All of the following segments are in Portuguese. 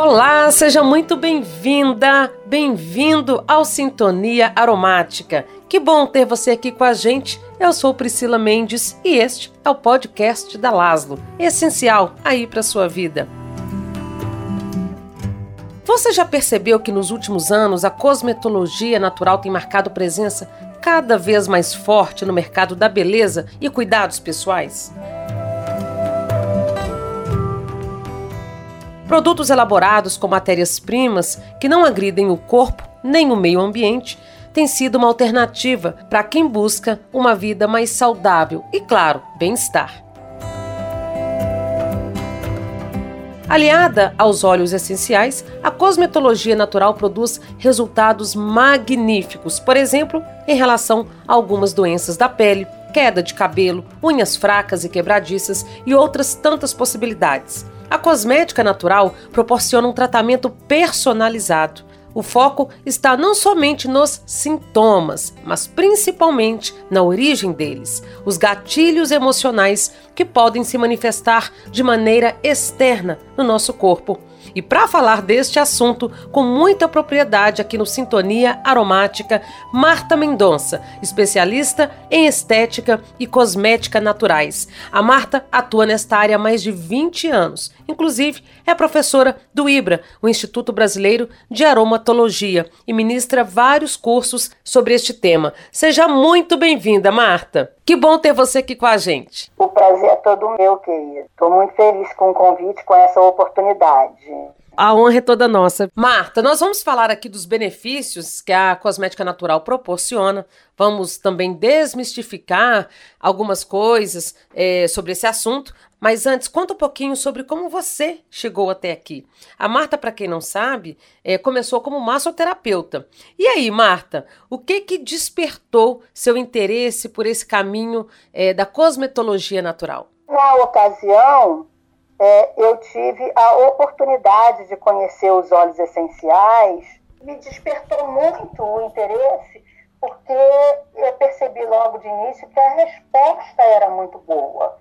Olá, seja muito bem-vinda, bem-vindo ao Sintonia Aromática. Que bom ter você aqui com a gente. Eu sou Priscila Mendes e este é o podcast da Laslo, essencial aí para sua vida. Você já percebeu que nos últimos anos a cosmetologia natural tem marcado presença cada vez mais forte no mercado da beleza e cuidados pessoais? Produtos elaborados com matérias-primas que não agridem o corpo nem o meio ambiente têm sido uma alternativa para quem busca uma vida mais saudável e, claro, bem-estar. Aliada aos óleos essenciais, a cosmetologia natural produz resultados magníficos, por exemplo, em relação a algumas doenças da pele, queda de cabelo, unhas fracas e quebradiças e outras tantas possibilidades. A cosmética natural proporciona um tratamento personalizado. O foco está não somente nos sintomas, mas principalmente na origem deles, os gatilhos emocionais que podem se manifestar de maneira externa no nosso corpo e para falar deste assunto com muita propriedade aqui no Sintonia Aromática, Marta Mendonça, especialista em estética e cosmética naturais. A Marta atua nesta área há mais de 20 anos. Inclusive, é professora do IBRA, o Instituto Brasileiro de Aromatologia, e ministra vários cursos sobre este tema. Seja muito bem-vinda, Marta. Que bom ter você aqui com a gente. O prazer é todo meu, querida. Estou muito feliz com o convite, com essa oportunidade. A honra é toda nossa. Marta, nós vamos falar aqui dos benefícios que a cosmética natural proporciona. Vamos também desmistificar algumas coisas é, sobre esse assunto. Mas antes, conta um pouquinho sobre como você chegou até aqui. A Marta, para quem não sabe, é, começou como massoterapeuta. E aí, Marta, o que que despertou seu interesse por esse caminho é, da cosmetologia natural? Na ocasião, é, eu tive a oportunidade de conhecer os óleos essenciais. Me despertou muito o interesse, porque eu percebi logo de início que a resposta era muito boa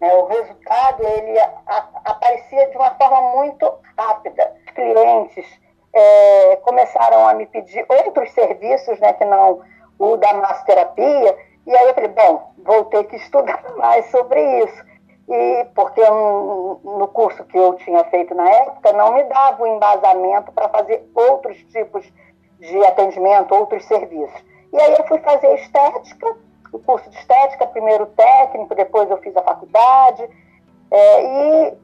né? O resultado ele a, a, aparecia de uma forma muito rápida. Os clientes é, começaram a me pedir outros serviços, né, que não o da massoterapia, e aí eu falei, bom, vou ter que estudar mais sobre isso. E porque no curso que eu tinha feito na época não me dava o embasamento para fazer outros tipos de atendimento, outros serviços. E aí eu fui fazer estética o curso de estética, primeiro técnico, depois eu fiz a faculdade. É, e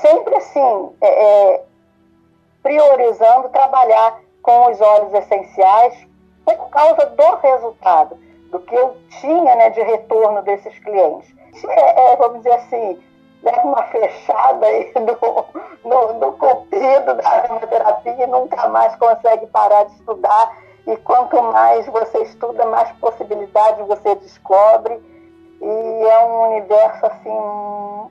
sempre assim, é, é, priorizando trabalhar com os óleos essenciais por causa do resultado, do que eu tinha né, de retorno desses clientes. É, é, vamos dizer assim, leva uma fechada aí no, no, no comprido da aromaterapia e nunca mais consegue parar de estudar e quanto mais você estuda, mais possibilidades você descobre. E é um universo assim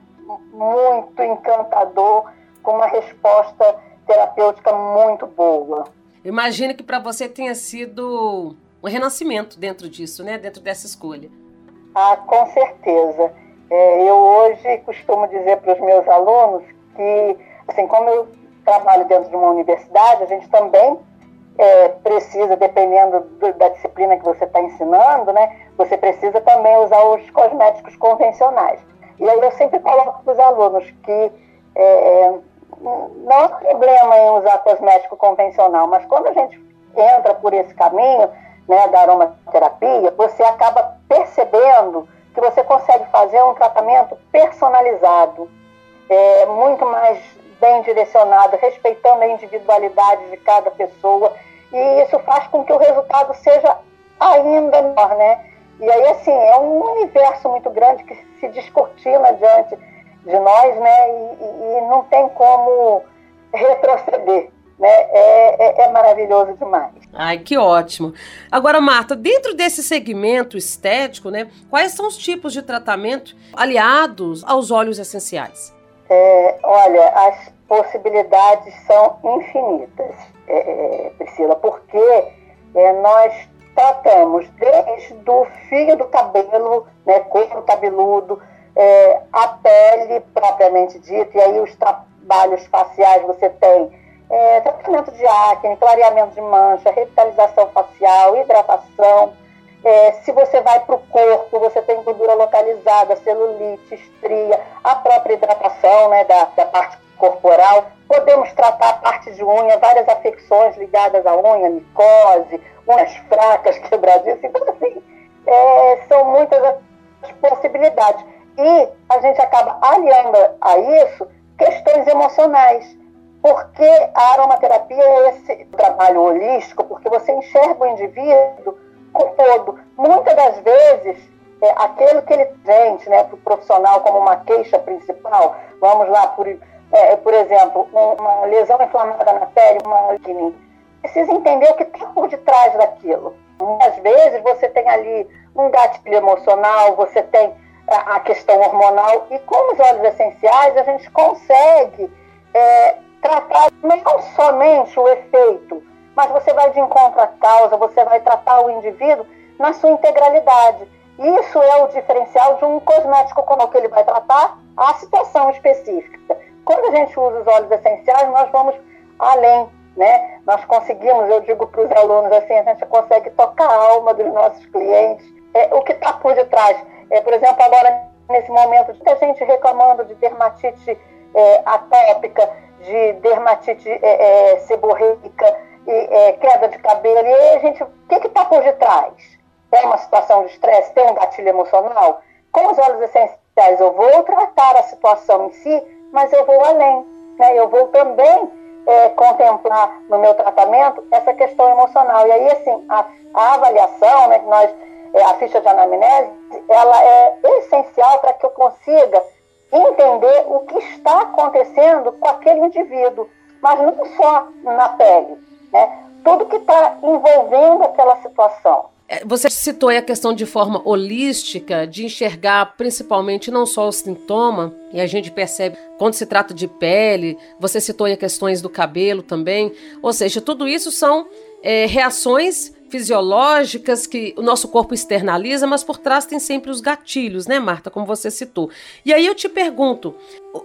muito encantador, com uma resposta terapêutica muito boa. Imagino que para você tenha sido um renascimento dentro disso, né? Dentro dessa escolha. Ah, com certeza. É, eu hoje costumo dizer para os meus alunos que, assim como eu trabalho dentro de uma universidade, a gente também é, precisa, dependendo do, da disciplina que você está ensinando, né, você precisa também usar os cosméticos convencionais. E aí eu sempre coloco para os alunos que é, não há problema em usar cosmético convencional, mas quando a gente entra por esse caminho né, da aromaterapia, você acaba percebendo que você consegue fazer um tratamento personalizado, é, muito mais bem direcionado, respeitando a individualidade de cada pessoa, e isso faz com que o resultado seja ainda melhor, né? E aí, assim, é um universo muito grande que se descortina diante de nós, né? E, e, não tem como retroceder. Né? É, é, é, maravilhoso demais. Ai, que ótimo. Agora, Marta, dentro desse segmento estético, né, quais são os tipos de tratamento aliados aos óleos essenciais? É, olha, as possibilidades são infinitas, é, é, Priscila, porque é, nós tratamos desde o fio do cabelo, né, couro cabeludo, é, a pele propriamente dita, e aí os, trabalhos faciais, você tem é, tratamento de acne, clareamento de mancha, revitalização facial, hidratação. É, se você vai para o corpo, você tem gordura localizada, celulite, estria, a própria hidratação né, da, da parte corporal. Podemos tratar a parte de unha, várias afecções ligadas à unha, micose, unhas fracas, quebradiças. Então, assim, é, são muitas as possibilidades. E a gente acaba aliando a isso questões emocionais. Porque a aromaterapia é esse trabalho holístico, porque você enxerga o indivíduo todo. Muitas das vezes, é, aquele que ele sente né, para o profissional como uma queixa principal, vamos lá, por, é, por exemplo, uma lesão inflamada na pele, uma acne, precisa entender o que está por detrás daquilo. Às vezes você tem ali um gatilho emocional, você tem a, a questão hormonal, e com os óleos essenciais a gente consegue é, tratar não somente o efeito, mas você vai de encontro à causa, você vai tratar o indivíduo na sua integralidade. Isso é o diferencial de um cosmético como que ele vai tratar a situação específica. Quando a gente usa os óleos essenciais, nós vamos além, né? Nós conseguimos, eu digo para os alunos assim, a gente consegue tocar a alma dos nossos clientes, é, o que está por detrás. É, por exemplo, agora, nesse momento, muita gente reclamando de dermatite é, atópica, de dermatite é, é seborreica, é, queda de cabelo. E aí a gente, o que está por detrás? É uma situação de estresse? Tem um gatilho emocional? Com os óleos essenciais, eu vou tratar a situação em si, mas eu vou além. Né? Eu vou também é, contemplar no meu tratamento essa questão emocional. E aí, assim, a, a avaliação, né, que nós, é, a ficha de anamnese, ela é essencial para que eu consiga entender o que está acontecendo com aquele indivíduo, mas não só na pele, né? tudo que está envolvendo aquela situação. É, você citou a questão de forma holística, de enxergar principalmente não só o sintoma, e a gente percebe quando se trata de pele, você citou aí questões do cabelo também, ou seja, tudo isso são é, reações fisiológicas que o nosso corpo externaliza, mas por trás tem sempre os gatilhos, né, Marta, como você citou. E aí eu te pergunto,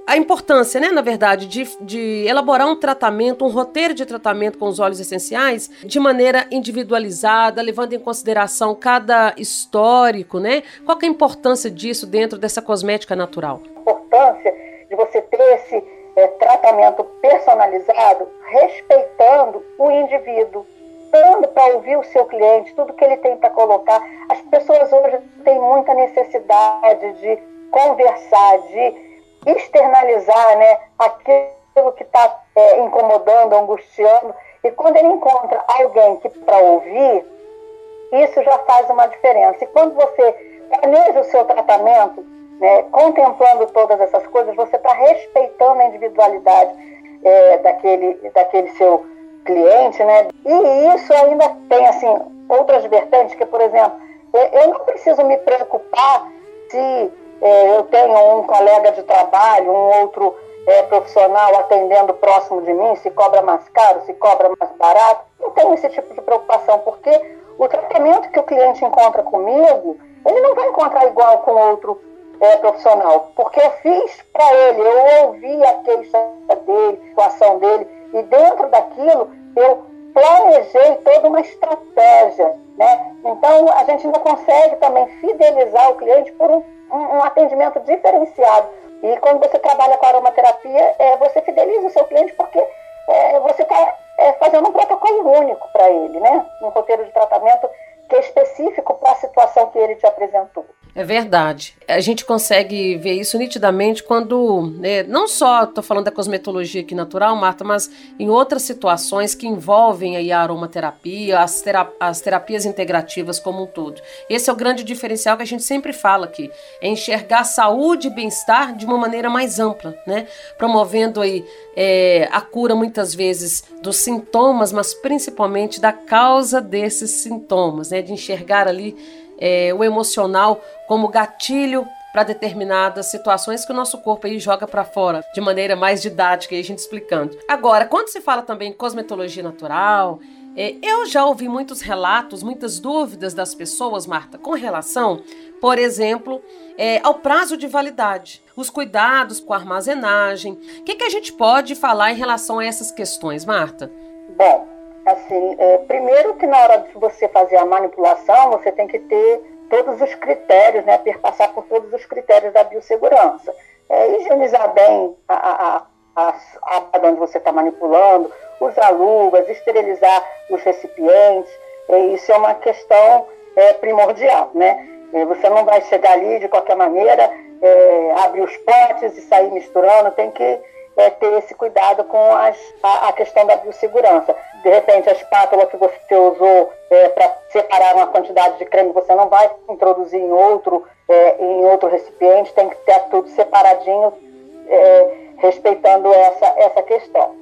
a importância, né, na verdade, de, de elaborar um tratamento, um roteiro de tratamento com os óleos essenciais de maneira individualizada, levando em consideração cada histórico, né? Qual é a importância disso dentro dessa cosmética natural? A importância de você ter esse é, tratamento personalizado, respeitando o indivíduo para ouvir o seu cliente, tudo que ele tem para colocar. As pessoas hoje têm muita necessidade de conversar, de externalizar né, aquilo que está é, incomodando, angustiando. E quando ele encontra alguém que para ouvir, isso já faz uma diferença. E quando você planeja o seu tratamento, né, contemplando todas essas coisas, você está respeitando a individualidade é, daquele, daquele seu cliente, né? E isso ainda tem, assim, outras vertentes, que, por exemplo, eu não preciso me preocupar se é, eu tenho um colega de trabalho, um outro é, profissional atendendo próximo de mim, se cobra mais caro, se cobra mais barato. Não tenho esse tipo de preocupação, porque o tratamento que o cliente encontra comigo, ele não vai encontrar igual com outro é, profissional, porque eu fiz para ele, eu ouvi a queixa dele, a situação dele, e dentro daquilo eu planejei toda uma estratégia. Né? Então, a gente ainda consegue também fidelizar o cliente por um, um, um atendimento diferenciado. E quando você trabalha com aromaterapia, é, você fideliza o seu cliente porque é, você está é, fazendo um protocolo único para ele, né? um roteiro de tratamento que é específico para a situação que ele te apresentou. É verdade. A gente consegue ver isso nitidamente quando, né, não só estou falando da cosmetologia aqui natural, Marta, mas em outras situações que envolvem aí a aromaterapia, as, terap as terapias integrativas como um todo. Esse é o grande diferencial que a gente sempre fala aqui, é enxergar saúde e bem-estar de uma maneira mais ampla, né? Promovendo aí é, a cura muitas vezes dos sintomas, mas principalmente da causa desses sintomas, né? De enxergar ali é, o emocional como gatilho para determinadas situações que o nosso corpo aí joga para fora de maneira mais didática, aí a gente explicando. Agora, quando se fala também em cosmetologia natural, é, eu já ouvi muitos relatos, muitas dúvidas das pessoas, Marta, com relação por exemplo, é, ao prazo de validade, os cuidados com a armazenagem. O que, que a gente pode falar em relação a essas questões, Marta? Bom, assim, é, primeiro que na hora de você fazer a manipulação, você tem que ter todos os critérios, né, perpassar por todos os critérios da biossegurança. É, higienizar bem a, a, a, onde você está manipulando, usar luvas, esterilizar os recipientes, é, isso é uma questão é, primordial, né? É, você não vai chegar ali de qualquer maneira, é, abrir os potes e sair misturando, tem que é, ter esse cuidado com as, a, a, questão da biossegurança. De repente, a espátula que você usou é, para separar uma quantidade de creme, você não vai introduzir em outro, é, em outro recipiente, tem que ter tudo separadinho, é, respeitando essa, essa questão.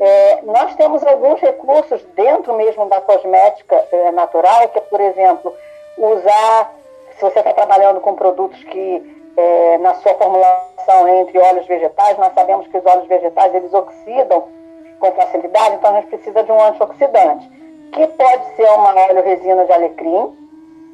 É, nós temos alguns recursos dentro mesmo da cosmética é, natural, que é, por exemplo, usar, se você está trabalhando com produtos que é, na sua formulação entre óleos vegetais, nós sabemos que os óleos vegetais eles oxidam com facilidade, então a gente precisa de um antioxidante, que pode ser uma óleo resina de alecrim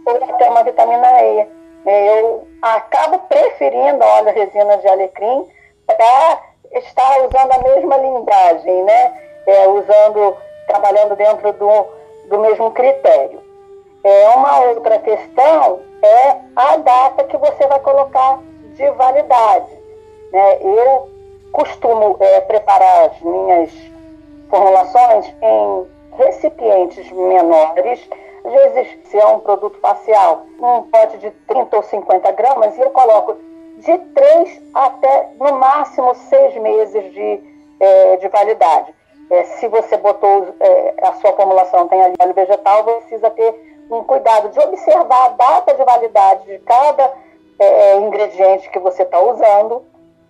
ou até uma vitamina E. Eu acabo preferindo óleo resina de alecrim para está usando a mesma linguagem, né? É, usando, trabalhando dentro do, do mesmo critério. É, uma outra questão é a data que você vai colocar de validade. Né? Eu costumo é, preparar as minhas formulações em recipientes menores, às vezes, se é um produto facial, um pote de 30 ou 50 gramas, e eu coloco de três até, no máximo, seis meses de, é, de validade. É, se você botou é, a sua formulação tem ali óleo vegetal, você precisa ter um cuidado de observar a data de validade de cada é, ingrediente que você está usando,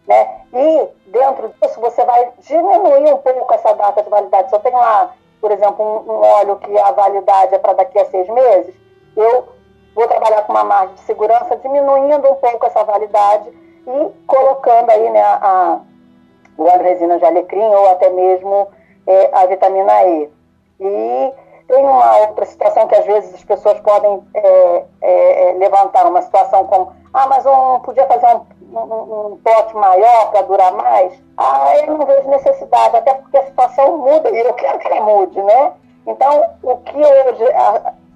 né? E dentro disso você vai diminuir um pouco essa data de validade. Se eu tenho lá, por exemplo, um, um óleo que a validade é para daqui a seis meses, eu vou trabalhar com uma margem de segurança, diminuindo um pouco essa validade e colocando aí né, a, o resina de alecrim ou até mesmo é, a vitamina E. E tem uma outra situação que às vezes as pessoas podem é, é, é levantar, uma situação como, ah, mas um, podia fazer um, um, um pote maior para durar mais? Ah, eu não vejo necessidade, até porque a situação muda e eu quero que ela mude, né? Então, o que hoje,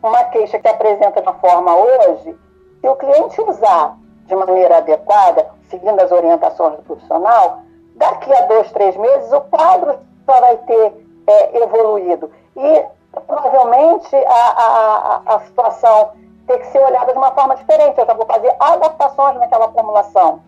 uma queixa que apresenta de forma hoje, se o cliente usar de maneira adequada, seguindo as orientações do profissional, daqui a dois, três meses o quadro só vai ter é, evoluído. E provavelmente a, a, a situação tem que ser olhada de uma forma diferente. Eu já vou fazer adaptações naquela formulação.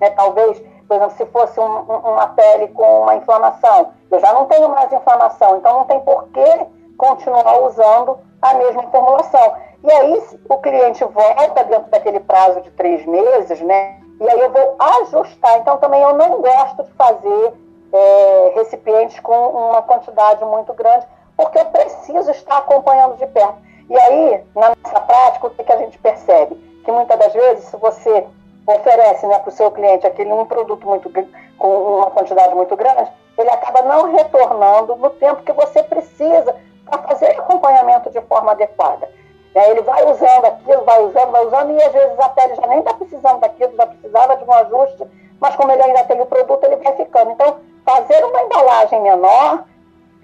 Né? Talvez, por exemplo, se fosse um, uma pele com uma inflamação, eu já não tenho mais inflamação, então não tem por que continuar usando a mesma formulação. E aí o cliente volta dentro daquele prazo de três meses, né? E aí eu vou ajustar. Então também eu não gosto de fazer é, recipientes com uma quantidade muito grande, porque eu preciso estar acompanhando de perto. E aí, na nossa prática, o que, que a gente percebe? Que muitas das vezes, se você oferece né, para o seu cliente aquele um produto muito com uma quantidade muito grande, ele acaba não retornando no tempo que você precisa para fazer acompanhamento de forma adequada. Ele vai usando aquilo, vai usando, vai usando, e às vezes a pele já nem está precisando daquilo, já precisava de um ajuste, mas como ele ainda tem o produto, ele vai ficando. Então, fazer uma embalagem menor,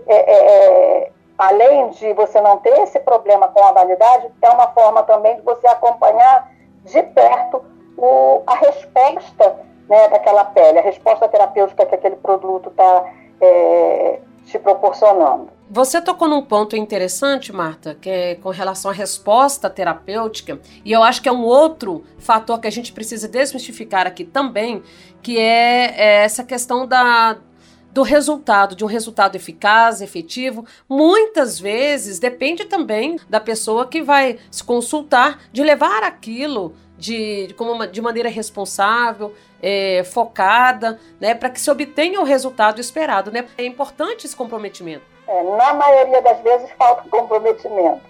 é, é, é, além de você não ter esse problema com a validade, é uma forma também de você acompanhar de perto o, a resposta né, daquela pele, a resposta terapêutica que aquele produto está é, te proporcionando. Você tocou num ponto interessante, Marta, que é com relação à resposta terapêutica, e eu acho que é um outro fator que a gente precisa desmistificar aqui também, que é, é essa questão da, do resultado, de um resultado eficaz, efetivo, muitas vezes depende também da pessoa que vai se consultar, de levar aquilo de, como de maneira responsável, é, focada, né, para que se obtenha o resultado esperado. Né? É importante esse comprometimento. É, na maioria das vezes falta comprometimento.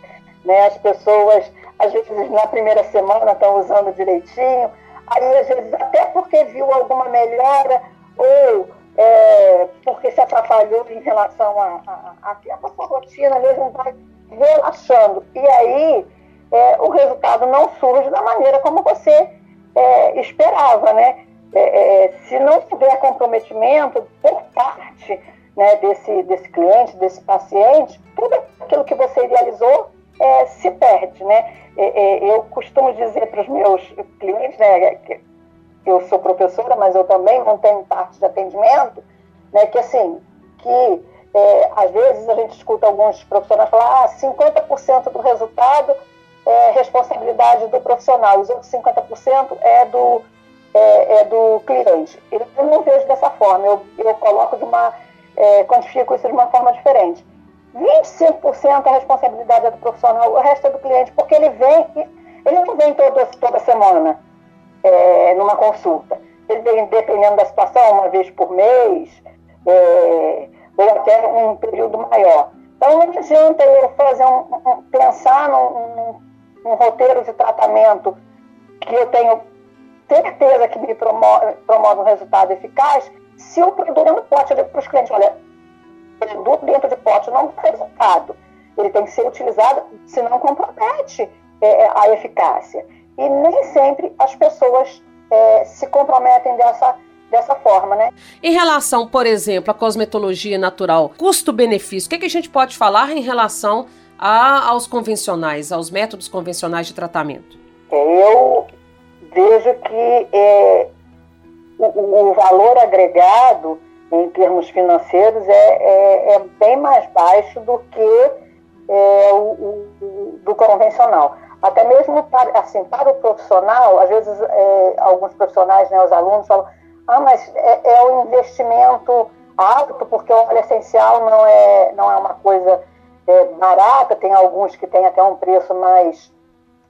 Né? As pessoas, às vezes, na primeira semana estão usando direitinho, aí às vezes até porque viu alguma melhora ou é, porque se atrapalhou em relação a, a, a, rotina mesmo, vai relaxando. E aí é, o resultado não surge da maneira como você é, esperava, né? É, é, se não tiver comprometimento por parte né, desse, desse cliente, desse paciente, tudo aquilo que você idealizou é, se perde, né? eu costumo dizer para os meus clientes, né, eu sou professora, mas eu também não tenho parte de atendimento, né, que assim, que é, às vezes a gente escuta alguns profissionais falar ah, 50% do resultado é responsabilidade do profissional, os outros 50% é do, é, é, do cliente. Eu não vejo dessa forma, eu, eu coloco de uma, é, quantifico isso de uma forma diferente. 25% é a responsabilidade é do profissional, o resto é do cliente, porque ele vem, ele não vem toda, toda semana é, numa consulta. Dependendo da situação, uma vez por mês, é, ou até um período maior. Então não adianta eu fazer um, um pensar num, num, roteiro de tratamento que eu tenho certeza que me promove, promove um resultado eficaz, se o produto não pode, eu digo para os clientes, olha, o produto dentro de pote não dá resultado. Ele tem que ser utilizado, senão compromete é, a eficácia. E nem sempre as pessoas é, se comprometem dessa dessa forma, né? Em relação, por exemplo, à cosmetologia natural, custo-benefício, o que, é que a gente pode falar em relação a, aos convencionais, aos métodos convencionais de tratamento? Eu vejo que é, o, o, valor agregado em termos financeiros é, é, é bem mais baixo do que é, o, o, do convencional. Até mesmo para, assim, para o profissional, às vezes é, alguns profissionais, né, os alunos falam ah, mas é, é um investimento alto, porque o óleo essencial não é, não é uma coisa é, barata, tem alguns que têm até um preço mais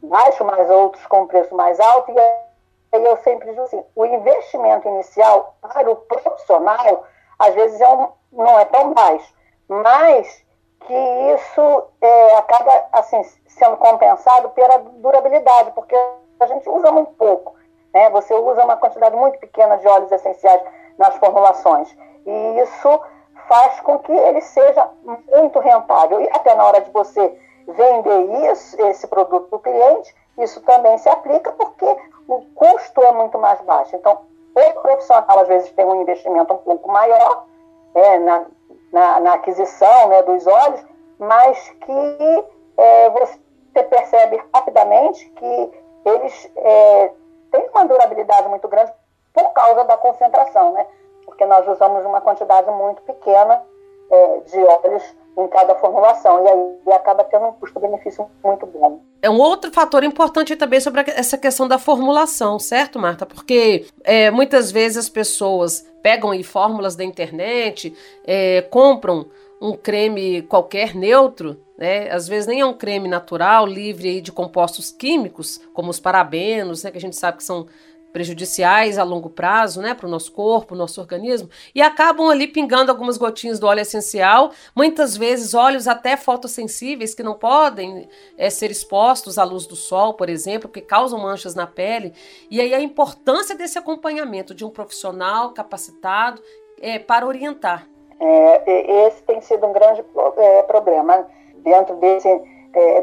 baixo, mas outros com um preço mais alto. E aí eu sempre digo assim, o investimento inicial para o profissional, às vezes é um, não é tão baixo, mas que isso é, acaba assim, sendo compensado pela durabilidade, porque a gente usa muito pouco. Né? Você usa uma quantidade muito pequena de óleos essenciais nas formulações. E isso faz com que ele seja muito rentável. E até na hora de você vender isso, esse produto para o cliente, isso também se aplica porque o custo é muito mais baixo. Então, o profissional às vezes tem um investimento um pouco maior é, na, na, na, aquisição né, dos óleos, mas que é, você percebe rapidamente que eles é, tem uma durabilidade muito grande por causa da concentração, né? Porque nós usamos uma quantidade muito pequena é, de óleos em cada formulação, e aí acaba tendo um custo-benefício muito bom. É um outro fator importante também sobre essa questão da formulação, certo, Marta? Porque é, muitas vezes as pessoas pegam aí fórmulas da internet, é, compram um creme qualquer neutro, né? Às vezes nem é um creme natural, livre aí de compostos químicos, como os parabenos, né? Que a gente sabe que são prejudiciais a longo prazo, né, para o nosso corpo, nosso organismo, e acabam ali pingando algumas gotinhas do óleo essencial, muitas vezes óleos até fotossensíveis que não podem é, ser expostos à luz do sol, por exemplo, que causam manchas na pele. E aí a importância desse acompanhamento de um profissional capacitado é, para orientar. É, esse tem sido um grande é, problema dentro desse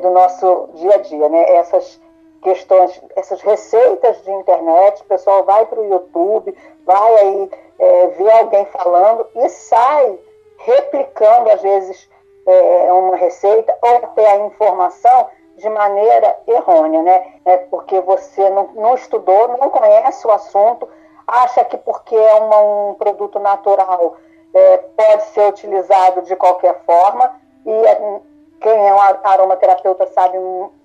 do nosso dia a dia, né? Essas questões, essas receitas de internet, o pessoal vai para o YouTube, vai aí é, ver alguém falando e sai replicando às vezes é, uma receita ou até a informação de maneira errônea, né? É porque você não, não estudou, não conhece o assunto, acha que porque é uma, um produto natural é, pode ser utilizado de qualquer forma, e é, quem é um aromaterapeuta sabe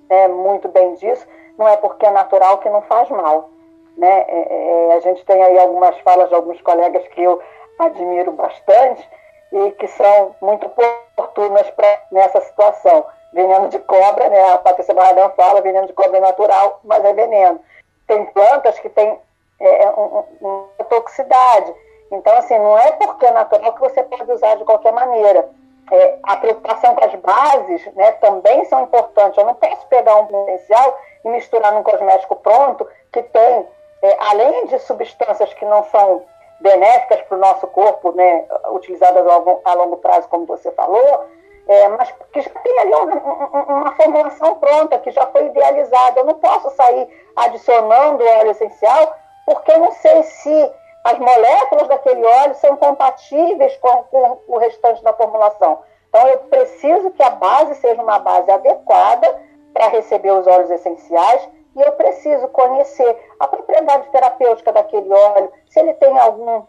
é, muito bem disso, não é porque é natural que não faz mal. Né? É, é, a gente tem aí algumas falas de alguns colegas que eu admiro bastante e que são muito oportunas pra, nessa situação. Veneno de cobra, né? a Patrícia Barradão fala, veneno de cobra é natural, mas é veneno. Tem plantas que têm é, um, um, uma toxicidade, então, assim, não é porque é natural que você pode usar de qualquer maneira. É, a preocupação com as bases né, também são importantes. Eu não posso pegar um potencial e misturar num cosmético pronto que tem, é, além de substâncias que não são benéficas para o nosso corpo, né, utilizadas a longo, prazo, como você falou, é, mas que já tem ali uma, uma, formulação pronta, que já foi idealizada. Eu não posso sair adicionando óleo essencial, porque eu não sei se as moléculas daquele óleo são compatíveis com, com o restante da formulação. Então, eu preciso que a base seja uma base adequada para receber os óleos essenciais e eu preciso conhecer a propriedade terapêutica daquele óleo, se ele tem algum,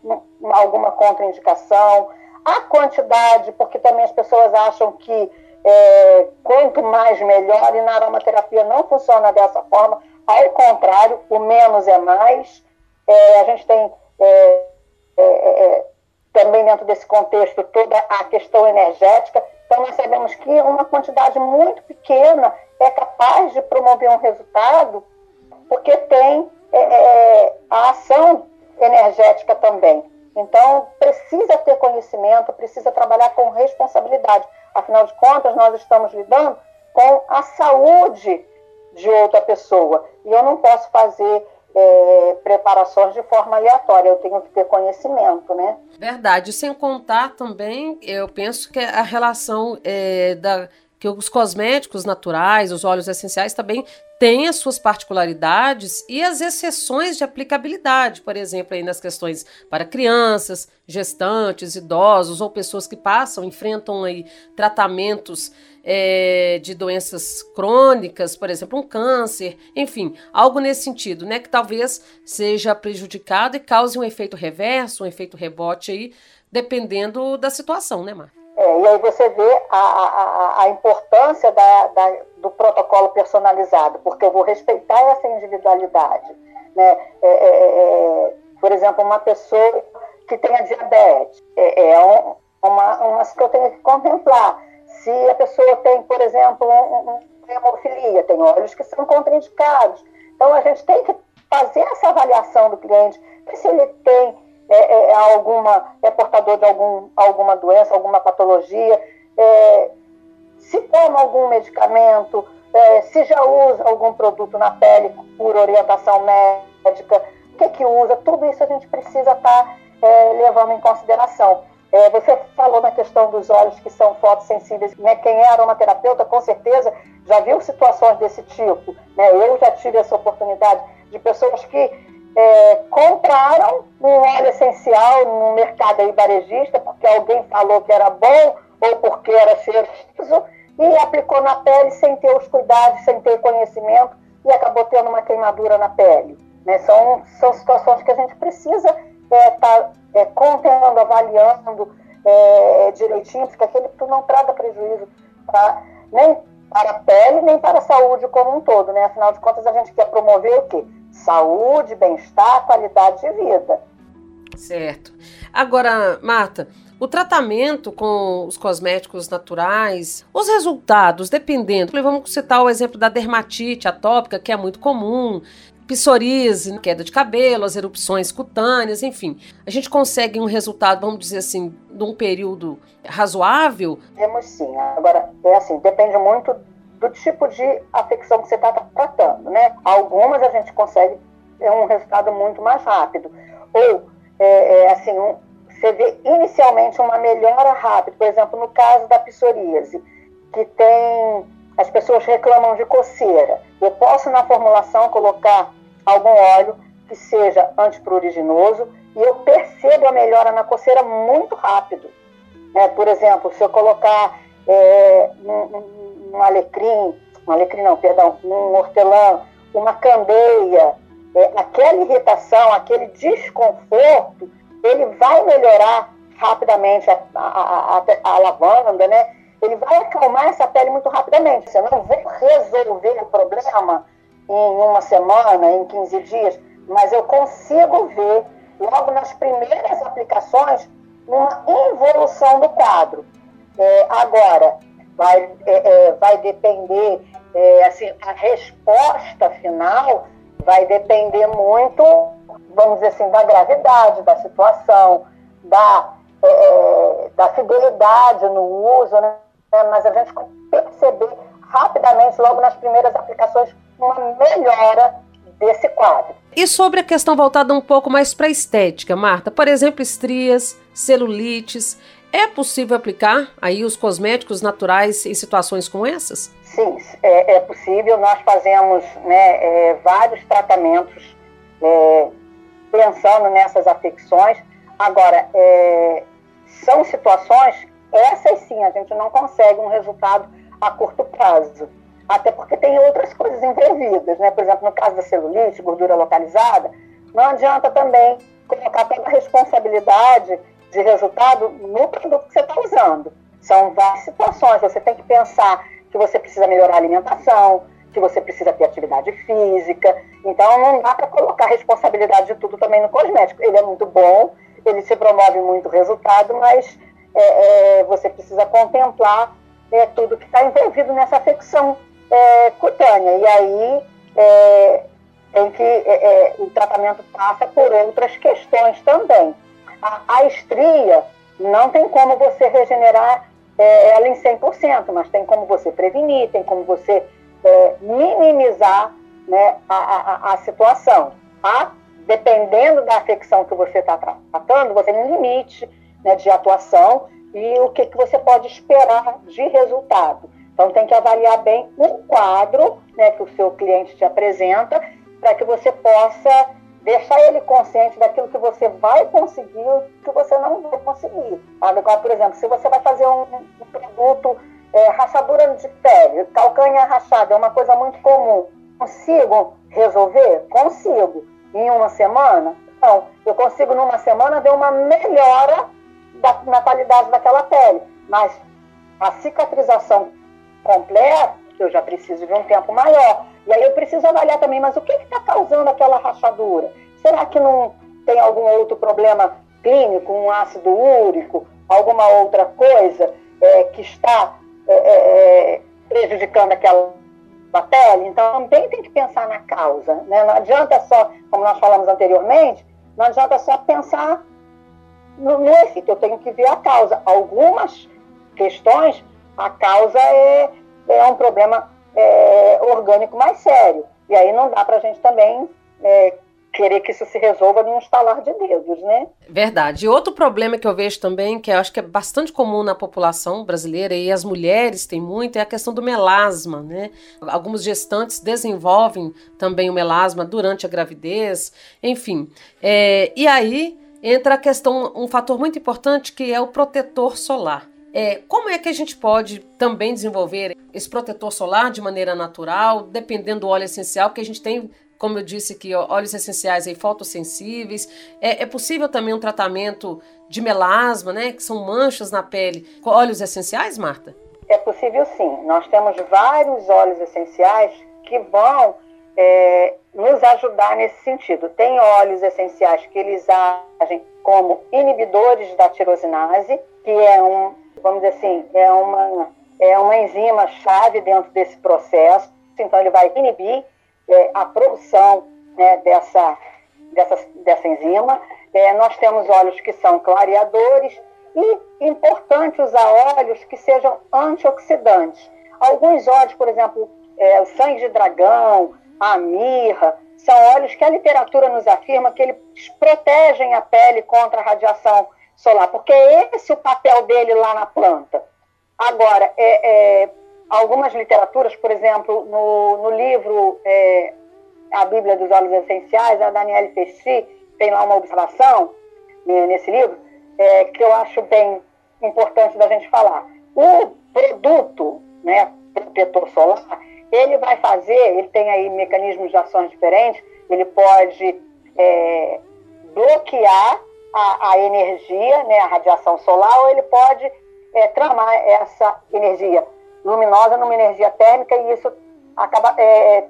alguma contraindicação, a quantidade, porque também as pessoas acham que é, quanto mais melhor, e na aromaterapia não funciona dessa forma, ao contrário, o menos é mais. É, a gente tem é, é, é também dentro desse contexto toda a questão energética, então nós sabemos que uma quantidade muito pequena é capaz de promover um resultado, porque tem é, é, a ação energética também. Então, precisa ter conhecimento, precisa trabalhar com responsabilidade. Afinal de contas, nós estamos lidando com a saúde de outra pessoa. E eu não posso fazer é, preparações de forma aleatória, eu tenho que ter conhecimento, né? Verdade. Sem contar também, eu penso que a relação é, da que os cosméticos naturais, os óleos essenciais também têm as suas particularidades e as exceções de aplicabilidade, por exemplo, aí nas questões para crianças, gestantes, idosos ou pessoas que passam, enfrentam aí tratamentos é, de doenças crônicas, por exemplo, um câncer, enfim, algo nesse sentido, né, que talvez seja prejudicado e cause um efeito reverso, um efeito rebote aí, dependendo da situação, né, Mar? É, e aí você vê a, a, a importância da, da, do protocolo personalizado, porque eu vou respeitar essa individualidade. Né? É, é, é, é por exemplo, uma pessoa que tenha diabetes, é, um, uma, uma que eu tenho que contemplar. Se a pessoa tem, por exemplo, hemofilia, tem óleos que são contraindicados. Então, a gente tem que fazer essa avaliação do cliente, se ele tem é, é, é, alguma, é portador de algum, alguma doença, alguma patologia, é, se toma algum medicamento, é, se já usa algum produto na pele por orientação médica, o que, que usa, tudo isso a gente precisa estar tá, é, levando em consideração. Você falou na questão dos olhos que são fotossensíveis, né? quem é aromaterapeuta com certeza já viu situações desse tipo. Né? Eu já tive essa oportunidade de pessoas que é, compraram um óleo essencial no mercado aí varejista, porque alguém falou que era bom ou porque era cheiroso, e aplicou na pele sem ter os cuidados, sem ter conhecimento, e acabou tendo uma queimadura na pele. Né? São, são situações que a gente precisa estar é, tá, é, contendo, avaliando é, direitinho, porque aquele não traga prejuízo pra, nem para a pele, nem para a saúde como um todo. Né? Afinal de contas, a gente quer promover o quê? saúde, bem-estar, qualidade de vida. Certo. Agora, Marta, o tratamento com os cosméticos naturais, os resultados, dependendo. Vamos citar o exemplo da dermatite atópica, que é muito comum, psoríase, queda de cabelo, as erupções cutâneas, enfim. A gente consegue um resultado, vamos dizer assim, de um período razoável? Temos sim. Agora, é assim, depende muito do tipo de afecção que você está tratando, né? Algumas a gente consegue é um resultado muito mais rápido. Ou, é, é, assim, um, você vê inicialmente uma melhora rápida. Por exemplo, no caso da psoríase, que tem... As pessoas reclamam de coceira. Eu posso, na formulação, colocar algum óleo que seja antipruriginoso e eu percebo a melhora na coceira muito rápido. Né? Por exemplo, se eu colocar é, um, um alecrim, um alecrim não, perdão, um hortelã, uma candeia, é, aquela irritação, aquele desconforto, ele vai melhorar rapidamente a, a, a, a, lavanda, né? Ele vai acalmar essa pele muito rapidamente. Você não vai resolver o problema em uma semana, em 15 dias, mas eu consigo ver, logo nas primeiras aplicações, uma evolução do quadro. É, agora, vai, é, é, vai depender, é, assim, a resposta final vai depender muito, vamos dizer assim, da gravidade da situação, da, é, é, da fidelidade no uso, né? Mas a gente perceber rapidamente, logo nas primeiras aplicações, uma melhora desse quadro. E sobre a questão voltada um pouco mais para a estética, Marta, por exemplo, estrias, celulites, É possível aplicar aí os cosméticos naturais em situações como essas? Sim, é, é possível. Nós fazemos né, é, vários tratamentos é, pensando nessas afecções. Agora, é, são situações, essas sim, a gente não consegue um resultado a curto prazo. Até porque tem outras coisas envolvidas, né? Por exemplo, no caso da celulite, gordura localizada, não adianta também colocar toda a responsabilidade de resultado no produto que você está usando. São várias situações. Você tem que pensar que você precisa melhorar a alimentação, que você precisa ter atividade física. Então, não dá para colocar a responsabilidade de tudo também no cosmético. Ele é muito bom, ele se promove muito resultado, mas é, é, você precisa contemplar é, tudo que está envolvido nessa afecção é, cutânea. E aí é, tem que é, o tratamento passa por outras questões também. A, a estria não tem como você regenerar ela em 100%, mas tem como você prevenir, tem como você minimizar né, a, a, a situação. A dependendo da afecção que você está tratando, você tem um limite né, de atuação e o que, que você pode esperar de resultado. Então, tem que avaliar bem o quadro né, que o seu cliente te apresenta para que você possa deixar ele consciente daquilo que você vai conseguir e que você não vai conseguir. Agora, por exemplo, se você vai fazer um, um produto, é, rachadura de pele, calcanha rachada, é uma coisa muito comum. Consigo resolver? Consigo em uma semana? Não, eu consigo numa semana ver uma melhora da, na qualidade daquela pele, mas a cicatrização completa, eu já preciso de um tempo maior. E aí eu preciso avaliar também, mas o que está causando aquela rachadura? Será que não tem algum outro problema clínico, um ácido úrico, alguma outra coisa é, que está é, é, é prejudicando aquela pele, então também tem que pensar na causa. Né? Não adianta só, como nós falamos anteriormente, não adianta só pensar no, no efeito, eu tenho que ver a causa. Algumas questões, a causa é, é um problema é, orgânico mais sério. E aí não dá para a gente também é, querer que isso se resolva num estalar de dedos, né? Verdade. E outro problema que eu vejo também, que eu acho que é bastante comum na população brasileira, e as mulheres têm muito, é a questão do melasma, né? Algumas gestantes desenvolvem também o melasma durante a gravidez, enfim. É, e aí entra a questão, um fator muito importante que é o protetor solar. É, como é que a gente pode também desenvolver esse protetor solar de maneira natural, dependendo do óleo essencial, porque a gente tem como eu disse aqui, óleos essenciais aí, fotossensíveis. É, é, possível também um tratamento de melasma, né? Que são manchas na pele, com óleos essenciais, Marta? É possível sim. Nós temos vários óleos essenciais que vão é, nos ajudar nesse sentido. Tem óleos essenciais que eles agem como inibidores da tirosinase, que é um, vamos dizer assim, é uma, é uma enzima chave dentro desse processo. Então ele vai inibir é, a produção né, dessa, dessa, dessa enzima. É, nós temos óleos que são clareadores e importante usar óleos que sejam antioxidantes. Alguns óleos, por exemplo, é, o sangue de dragão, a mirra, são óleos que a literatura nos afirma que eles protegem a pele contra a radiação solar, porque é esse o papel dele lá na planta. Agora, é, é algumas literaturas, por exemplo, no, no livro é, A Bíblia dos Óleos Essenciais, a Danielle Pesci tem lá uma observação né, nesse livro é, que eu acho bem importante da gente falar. O produto, né, protetor solar, ele vai fazer, ele tem aí mecanismos de ações diferentes, ele pode é, bloquear a, a, energia, né, a radiação solar, ou ele pode é, tramar essa energia luminosa numa energia térmica e isso acaba é,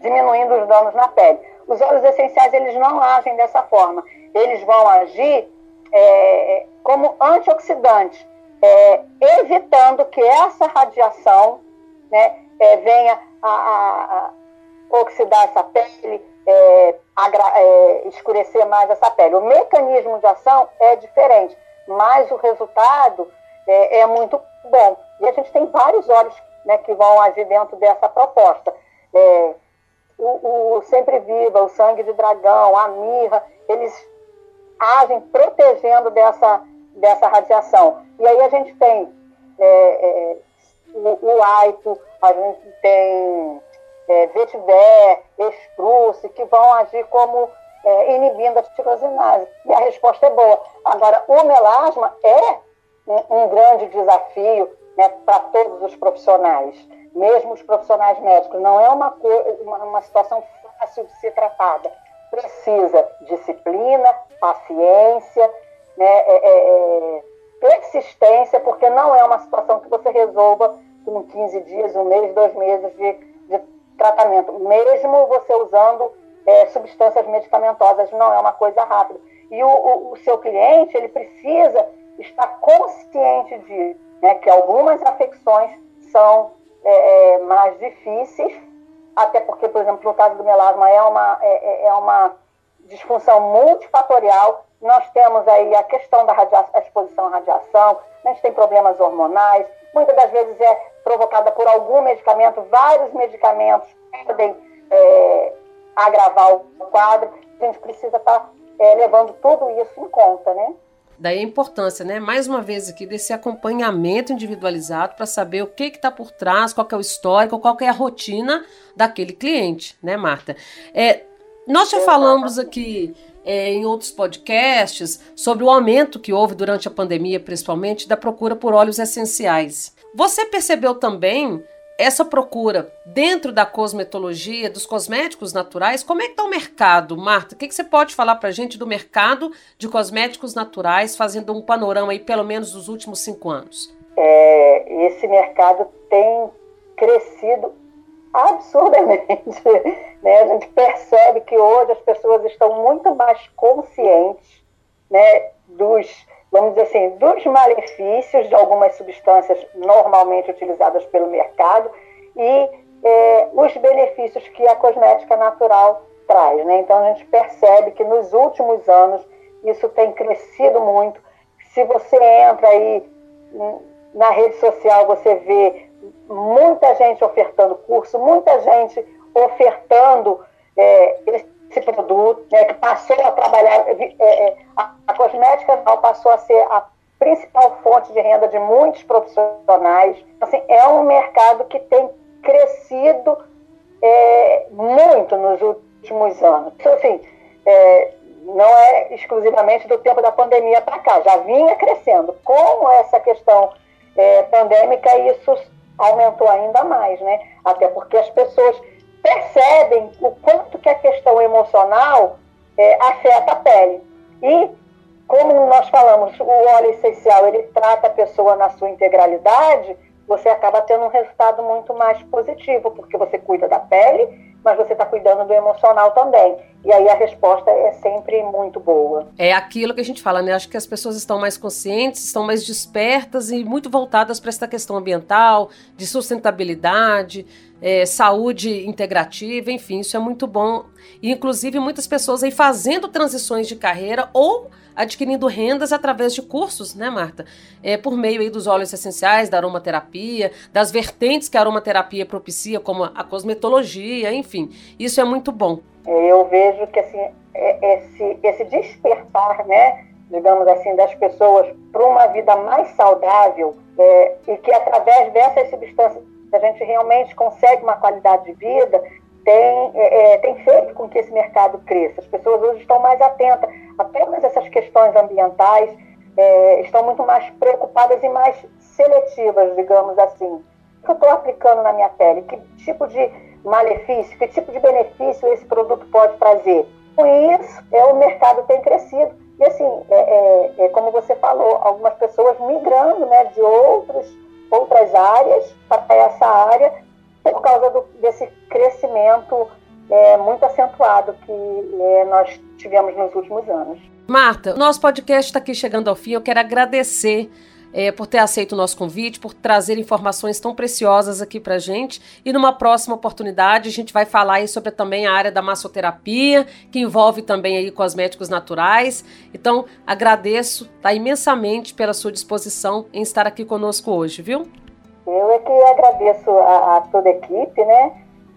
diminuindo os danos na pele. Os óleos essenciais eles não agem dessa forma. Eles vão agir é, como antioxidantes, é, evitando que essa radiação né, é, venha a, a, a, oxidar essa pele, é, agra, escurecer mais essa pele. O mecanismo de ação é diferente, mas o resultado é, muito bom. E a gente tem vários óleos né, que vão agir dentro dessa proposta. É, o, o, Sempre Viva, o Sangue de Dragão, a Mirra, eles agem protegendo dessa, dessa radiação. E aí a gente tem é, é, o, AIPO, a gente tem é, vetiver, espruce, que vão agir como é, inibindo a tirosinase. E a resposta é boa. Agora, o melasma é um, um grande desafio né, para todos os profissionais, mesmo os profissionais médicos. Não é uma, uma, uma situação fácil de ser tratada. Precisa disciplina, paciência, né, é, é, é persistência, porque não é uma situação que você resolva em 15 dias, um mês, dois meses de, de tratamento, mesmo você usando é, substâncias medicamentosas, não é uma coisa rápida. E o, o, o seu cliente, ele precisa estar consciente de né, que algumas afecções são é, é, mais difíceis, até porque, por exemplo, no caso do melasma é uma, é, é, é uma disfunção multifatorial. Nós temos aí a questão da a exposição à radiação, a gente tem problemas hormonais, muitas das vezes é provocada por algum medicamento, vários medicamentos podem é, agravar o quadro. A gente precisa estar tá, é, levando tudo isso em conta, né? Daí a importância, né? Mais uma vez aqui, desse acompanhamento individualizado para saber o que está por trás, qual é o histórico, qual é a rotina daquele cliente, né, Marta? É, nós já falamos aqui é, em outros podcasts sobre o aumento que houve durante a pandemia, principalmente, da procura por óleos essenciais. Você percebeu também essa procura dentro da cosmetologia, dos cosméticos naturais, como é que está o mercado, Marta? O que, que você pode falar para a gente do mercado de cosméticos naturais, fazendo um panorama aí, pelo menos dos últimos cinco anos? É, esse mercado tem crescido absurdamente. Né? A gente percebe que hoje as pessoas estão muito mais conscientes né, dos vamos dizer assim, dos malefícios de algumas substâncias normalmente utilizadas pelo mercado e é, os benefícios que a cosmética natural traz. Né? Então, a gente percebe que nos últimos anos isso tem crescido muito. Se você entra aí na rede social, você vê muita gente ofertando curso, muita gente ofertando é, esse produto, né, que passou a trabalhar, é, é, a, a cosmética passou a ser a principal fonte de renda de muitos profissionais. Assim, é um mercado que tem crescido é, muito nos últimos anos. Então, assim, é, não é exclusivamente do tempo da pandemia para cá, já vinha crescendo. Com essa questão é, pandêmica, isso aumentou ainda mais, né? Até porque as pessoas percebem o quanto que a questão emocional é, afeta a pele. E, como nós falamos, o óleo essencial, ele trata a pessoa na sua integralidade, você acaba tendo um resultado muito mais positivo, porque você cuida da pele, mas você está cuidando do emocional também. E aí a resposta é sempre muito boa. É aquilo que a gente fala, né? Acho que as pessoas estão mais conscientes, estão mais despertas e muito voltadas para essa questão ambiental, de sustentabilidade, é, saúde integrativa, enfim, isso é muito bom. E, inclusive, muitas pessoas aí fazendo transições de carreira ou adquirindo rendas através de cursos, né, Marta? É, por meio aí dos óleos essenciais, da aromaterapia, das vertentes que a aromaterapia propicia, como a cosmetologia, enfim. Isso é muito bom. É, eu vejo que assim, é, esse, esse despertar, né, digamos assim, das pessoas para uma vida mais saudável é, e que através dessas substâncias a gente realmente consegue uma qualidade de vida, tem, é, é, tem feito com que esse mercado cresça. As pessoas hoje estão mais atentas a todas essas questões ambientais, é, estão muito mais preocupadas e mais seletivas, digamos assim. O que eu estou aplicando na minha pele? Que tipo de malefício, que tipo de benefício esse produto pode trazer? Com isso, é, o mercado tem crescido. E assim, é, é, é como você falou, algumas pessoas migrando né, de outros outras áreas para essa área por causa do, desse crescimento é, muito acentuado que é, nós tivemos nos últimos anos. Marta, nosso podcast está aqui chegando ao fim. Eu quero agradecer é, por ter aceito o nosso convite, por trazer informações tão preciosas aqui para gente. E numa próxima oportunidade a gente vai falar aí sobre também a área da massoterapia, que envolve também aí cosméticos naturais. Então agradeço tá, imensamente pela sua disposição em estar aqui conosco hoje, viu? Eu é que agradeço a, a toda a equipe, né,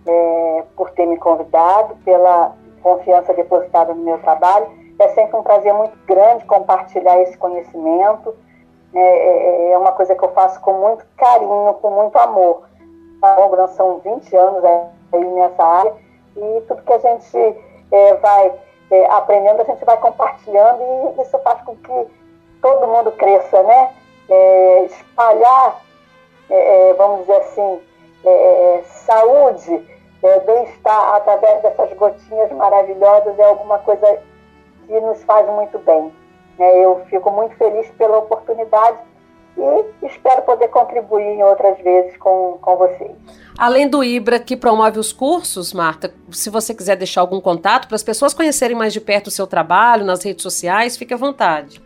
é, por ter me convidado, pela confiança depositada no meu trabalho É sempre um prazer muito grande compartilhar esse conhecimento. É, é, é uma coisa que eu faço com muito carinho, com muito amor. A são 20 anos aí nessa área e tudo que a gente é, vai é, aprendendo, a gente vai compartilhando e isso faz com que todo mundo cresça, né? É, espalhar, é, vamos dizer assim, é, bem-estar através dessas gotinhas maravilhosas é alguma coisa que nos faz muito bem. Eu fico muito feliz pela oportunidade e espero poder contribuir em outras vezes com, com vocês. Além do IBRA, que promove os cursos, Marta, se você quiser deixar algum contato para as pessoas conhecerem mais de perto o seu trabalho nas redes sociais, fique à vontade.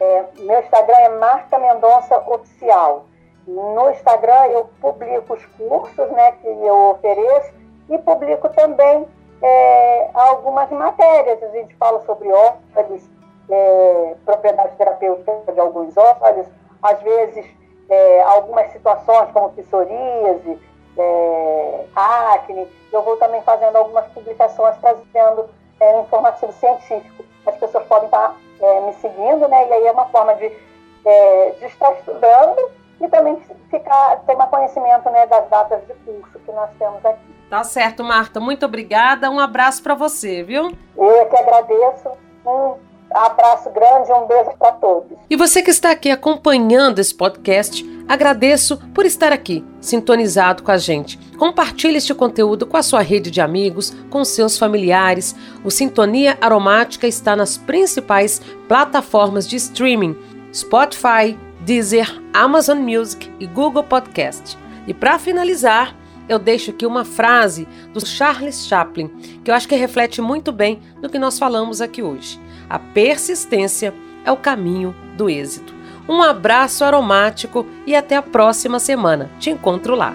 É, meu Instagram é Marta Mendonça Oficial. No Instagram eu publico os cursos né, que eu ofereço e publico também é, algumas matérias. A gente fala sobre óleos, é, propriedades terapêuticas de alguns óleos, às vezes é, algumas situações como psoríase, é, acne. Eu vou também fazendo algumas publicações trazendo é, informativo científico. As pessoas podem estar é, me seguindo, né? E aí é uma forma de, é, de estar estudando e também ficar, um conhecimento né, das datas de curso que nós temos aqui. Tá certo, Marta. Muito obrigada. Um abraço para você, viu? Eu que agradeço. Um abraço grande, um beijo para todos. E você que está aqui acompanhando esse podcast, agradeço por estar aqui, sintonizado com a gente. Compartilhe este conteúdo com a sua rede de amigos, com seus familiares. O Sintonia Aromática está nas principais plataformas de streaming: Spotify, Deezer, Amazon Music e Google Podcast. E para finalizar, eu deixo aqui uma frase do Charles Chaplin, que eu acho que reflete muito bem do que nós falamos aqui hoje. A persistência é o caminho do êxito. Um abraço aromático e até a próxima semana. Te encontro lá.